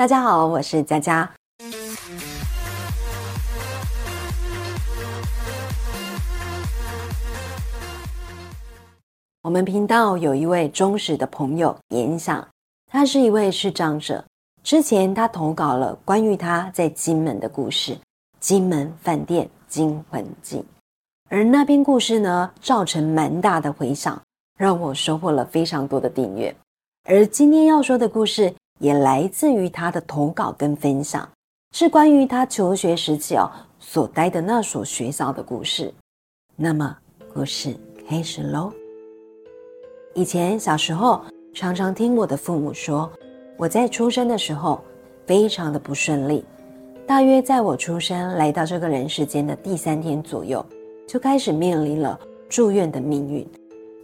大家好，我是佳佳。我们频道有一位忠实的朋友严想，他是一位视障者。之前他投稿了关于他在金门的故事，《金门饭店惊魂记》，而那篇故事呢，造成蛮大的回响，让我收获了非常多的订阅。而今天要说的故事，也来自于他的投稿跟分享，是关于他求学时期哦所待的那所学校的故事。那么，故事开始喽。以前小时候，常常听我的父母说，我在出生的时候非常的不顺利。大约在我出生来到这个人世间的第三天左右，就开始面临了住院的命运。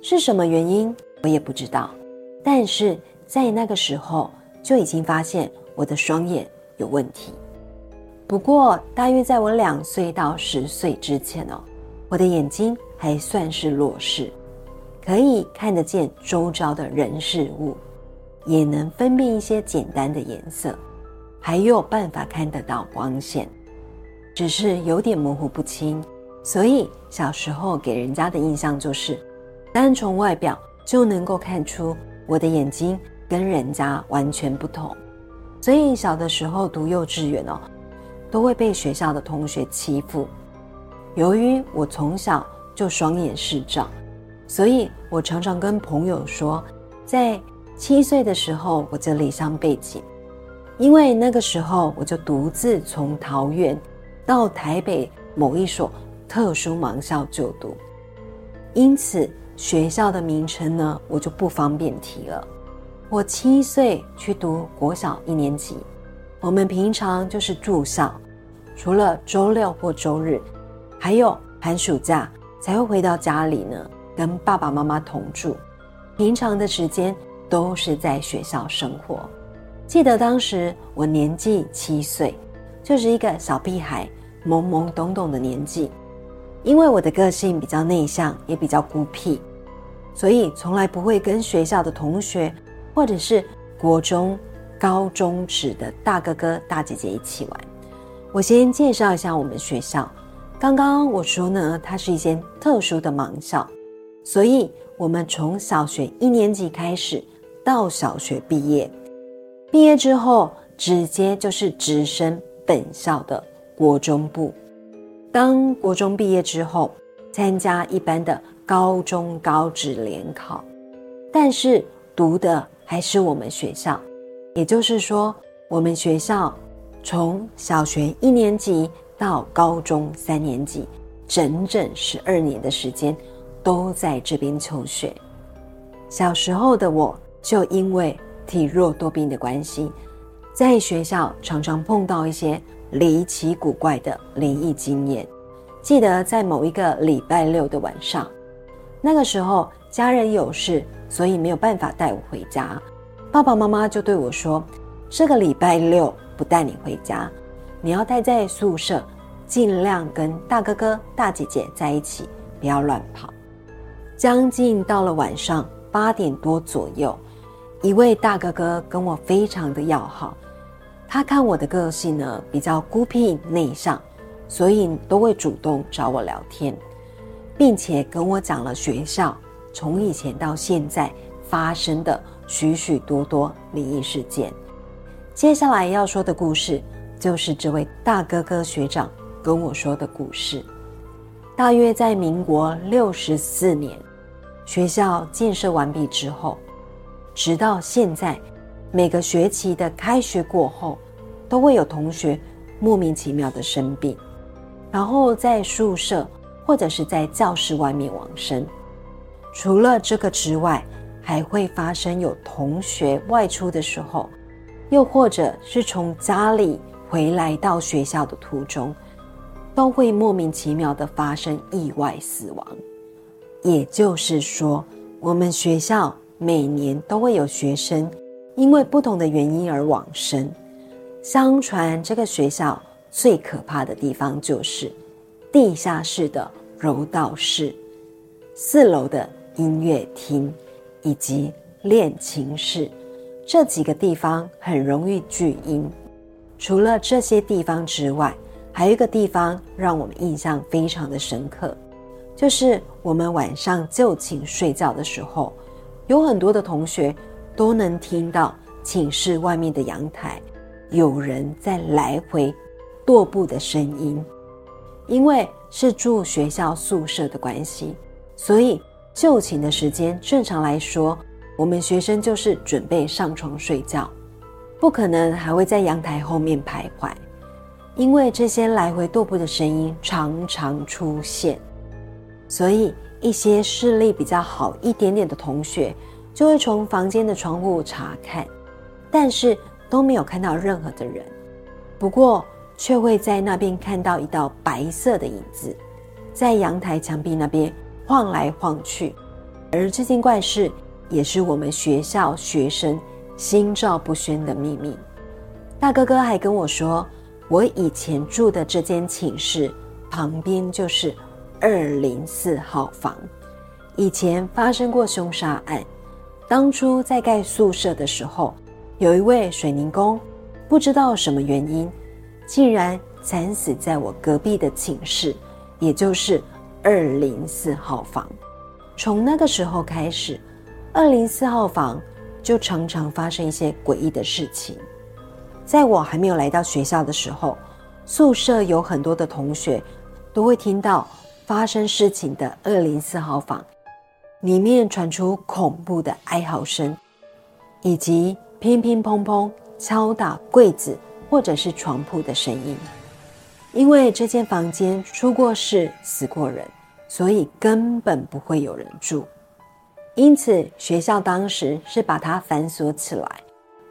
是什么原因，我也不知道。但是在那个时候，就已经发现我的双眼有问题。不过，大约在我两岁到十岁之前哦，我的眼睛还算是弱视。可以看得见周遭的人事物，也能分辨一些简单的颜色，还有办法看得到光线，只是有点模糊不清。所以小时候给人家的印象就是，单从外表就能够看出我的眼睛跟人家完全不同。所以小的时候读幼稚园哦，都会被学校的同学欺负。由于我从小就双眼视障。所以我常常跟朋友说，在七岁的时候我就离乡背井，因为那个时候我就独自从桃园到台北某一所特殊盲校就读，因此学校的名称呢我就不方便提了。我七岁去读国小一年级，我们平常就是住校，除了周六或周日，还有寒暑假才会回到家里呢。跟爸爸妈妈同住，平常的时间都是在学校生活。记得当时我年纪七岁，就是一个小屁孩，懵懵懂懂的年纪。因为我的个性比较内向，也比较孤僻，所以从来不会跟学校的同学，或者是国中、高中时的大哥哥、大姐姐一起玩。我先介绍一下我们学校。刚刚我说呢，它是一间特殊的盲校。所以，我们从小学一年级开始到小学毕业，毕业之后直接就是直升本校的国中部。当国中毕业之后，参加一般的高中高职联考，但是读的还是我们学校。也就是说，我们学校从小学一年级到高中三年级，整整十二年的时间。都在这边求学。小时候的我，就因为体弱多病的关系，在学校常常碰到一些离奇古怪的灵异经验。记得在某一个礼拜六的晚上，那个时候家人有事，所以没有办法带我回家。爸爸妈妈就对我说：“这个礼拜六不带你回家，你要待在宿舍，尽量跟大哥哥、大姐姐在一起，不要乱跑。”将近到了晚上八点多左右，一位大哥哥跟我非常的要好。他看我的个性呢比较孤僻内向，所以都会主动找我聊天，并且跟我讲了学校从以前到现在发生的许许多多灵异事件。接下来要说的故事，就是这位大哥哥学长跟我说的故事。大约在民国六十四年。学校建设完毕之后，直到现在，每个学期的开学过后，都会有同学莫名其妙的生病，然后在宿舍或者是在教室外面往生。除了这个之外，还会发生有同学外出的时候，又或者是从家里回来到学校的途中，都会莫名其妙的发生意外死亡。也就是说，我们学校每年都会有学生因为不同的原因而往生。相传这个学校最可怕的地方就是地下室的柔道室、四楼的音乐厅以及练琴室，这几个地方很容易聚音。除了这些地方之外，还有一个地方让我们印象非常的深刻，就是我们晚上就寝睡觉的时候，有很多的同学都能听到寝室外面的阳台有人在来回踱步的声音。因为是住学校宿舍的关系，所以就寝的时间正常来说，我们学生就是准备上床睡觉。不可能还会在阳台后面徘徊，因为这些来回踱步的声音常常出现，所以一些视力比较好一点点的同学就会从房间的窗户查看，但是都没有看到任何的人，不过却会在那边看到一道白色的影子，在阳台墙壁那边晃来晃去，而这件怪事也是我们学校学生。心照不宣的秘密。大哥哥还跟我说，我以前住的这间寝室旁边就是二零四号房，以前发生过凶杀案。当初在盖宿舍的时候，有一位水泥工，不知道什么原因，竟然惨死在我隔壁的寝室，也就是二零四号房。从那个时候开始，二零四号房。就常常发生一些诡异的事情。在我还没有来到学校的时候，宿舍有很多的同学都会听到发生事情的二零四号房里面传出恐怖的哀嚎声，以及乒乒乓乓敲打柜子或者是床铺的声音。因为这间房间出过事、死过人，所以根本不会有人住。因此，学校当时是把它反锁起来。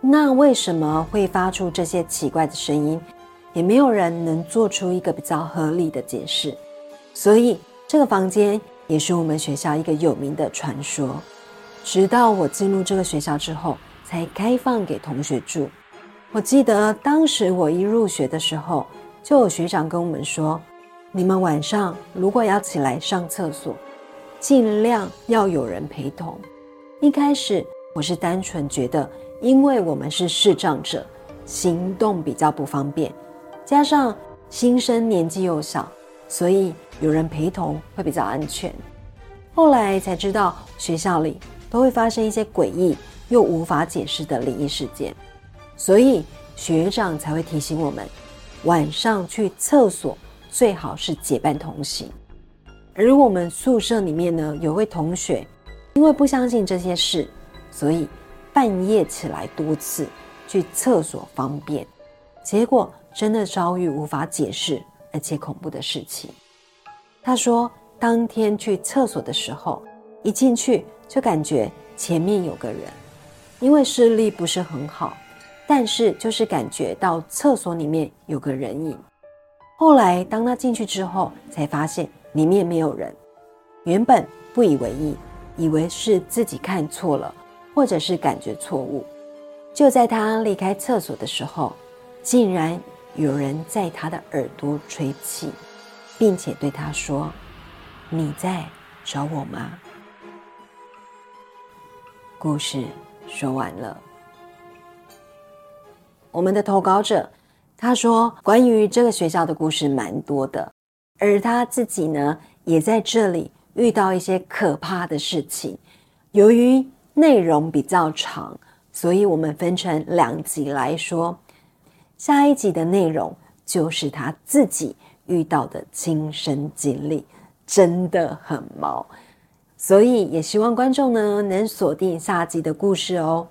那为什么会发出这些奇怪的声音？也没有人能做出一个比较合理的解释。所以，这个房间也是我们学校一个有名的传说。直到我进入这个学校之后，才开放给同学住。我记得当时我一入学的时候，就有学长跟我们说：“你们晚上如果要起来上厕所。”尽量要有人陪同。一开始我是单纯觉得，因为我们是视障者，行动比较不方便，加上新生年纪又小，所以有人陪同会比较安全。后来才知道，学校里都会发生一些诡异又无法解释的灵异事件，所以学长才会提醒我们，晚上去厕所最好是结伴同行。而我们宿舍里面呢，有位同学，因为不相信这些事，所以半夜起来多次去厕所方便，结果真的遭遇无法解释而且恐怖的事情。他说，当天去厕所的时候，一进去就感觉前面有个人，因为视力不是很好，但是就是感觉到厕所里面有个人影。后来当他进去之后，才发现。里面没有人，原本不以为意，以为是自己看错了，或者是感觉错误。就在他离开厕所的时候，竟然有人在他的耳朵吹气，并且对他说：“你在找我吗？”故事说完了。我们的投稿者他说，关于这个学校的故事蛮多的。而他自己呢，也在这里遇到一些可怕的事情。由于内容比较长，所以我们分成两集来说。下一集的内容就是他自己遇到的亲身经历，真的很毛。所以也希望观众呢能锁定下集的故事哦。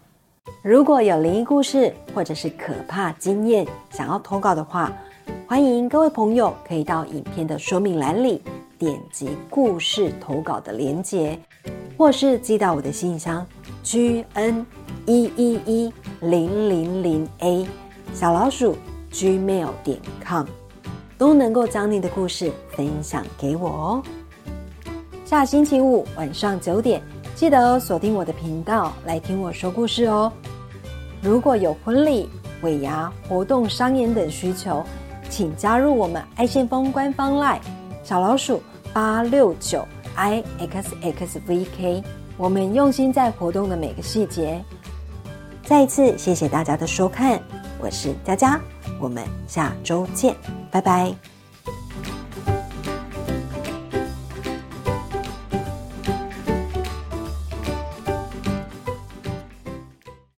如果有灵异故事或者是可怕经验想要投稿的话，欢迎各位朋友可以到影片的说明栏里点击故事投稿的连结，或是寄到我的信箱 g n 一一一零零零 a 小老鼠 gmail 点 com，都能够将你的故事分享给我哦。下星期五晚上九点，记得锁定我的频道来听我说故事哦。如果有婚礼、尾牙、活动、商演等需求，请加入我们爱先锋官方 Line 小老鼠八六九 i x x v k，我们用心在活动的每个细节。再一次谢谢大家的收看，我是佳佳，我们下周见，拜拜。